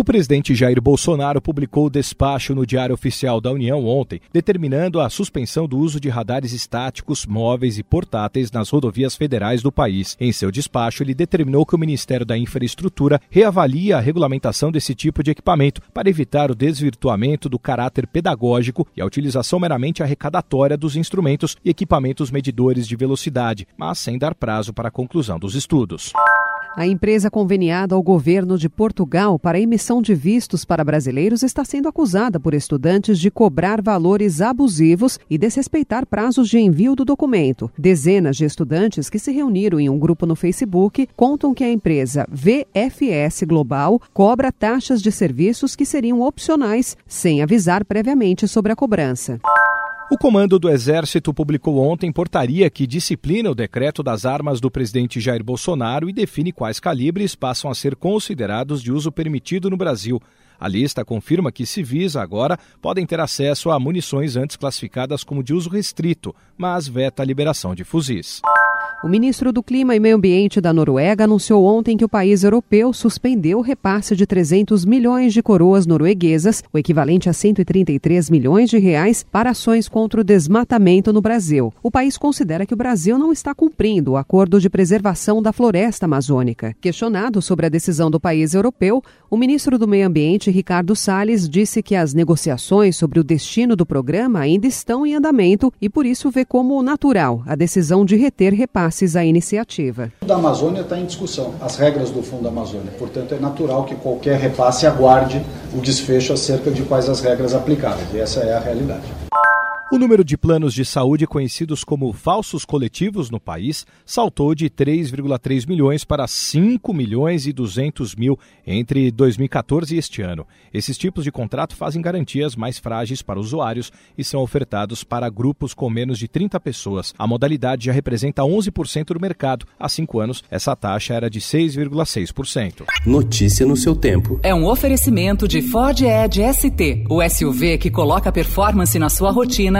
O presidente Jair Bolsonaro publicou o despacho no Diário Oficial da União ontem, determinando a suspensão do uso de radares estáticos, móveis e portáteis nas rodovias federais do país. Em seu despacho, ele determinou que o Ministério da Infraestrutura reavalie a regulamentação desse tipo de equipamento para evitar o desvirtuamento do caráter pedagógico e a utilização meramente arrecadatória dos instrumentos e equipamentos medidores de velocidade, mas sem dar prazo para a conclusão dos estudos. A empresa conveniada ao governo de Portugal para emissão de vistos para brasileiros está sendo acusada por estudantes de cobrar valores abusivos e desrespeitar prazos de envio do documento. Dezenas de estudantes que se reuniram em um grupo no Facebook contam que a empresa VFS Global cobra taxas de serviços que seriam opcionais, sem avisar previamente sobre a cobrança. O comando do Exército publicou ontem portaria que disciplina o decreto das armas do presidente Jair Bolsonaro e define quais calibres passam a ser considerados de uso permitido no Brasil. A lista confirma que civis agora podem ter acesso a munições antes classificadas como de uso restrito, mas veta a liberação de fuzis. O ministro do Clima e Meio Ambiente da Noruega anunciou ontem que o país europeu suspendeu o repasse de 300 milhões de coroas norueguesas, o equivalente a 133 milhões de reais, para ações contra o desmatamento no Brasil. O país considera que o Brasil não está cumprindo o acordo de preservação da floresta amazônica. Questionado sobre a decisão do país europeu, o ministro do Meio Ambiente, Ricardo Salles, disse que as negociações sobre o destino do programa ainda estão em andamento e por isso vê como natural a decisão de reter repasses à iniciativa. O da Amazônia está em discussão, as regras do Fundo da Amazônia. Portanto, é natural que qualquer repasse aguarde o desfecho acerca de quais as regras aplicáveis. E essa é a realidade. O número de planos de saúde conhecidos como falsos coletivos no país saltou de 3,3 milhões para 5 milhões e 200 mil entre 2014 e este ano. Esses tipos de contrato fazem garantias mais frágeis para usuários e são ofertados para grupos com menos de 30 pessoas. A modalidade já representa 11% do mercado. Há cinco anos, essa taxa era de 6,6%. Notícia no seu tempo. É um oferecimento de Ford Edge ST, o SUV que coloca performance na sua rotina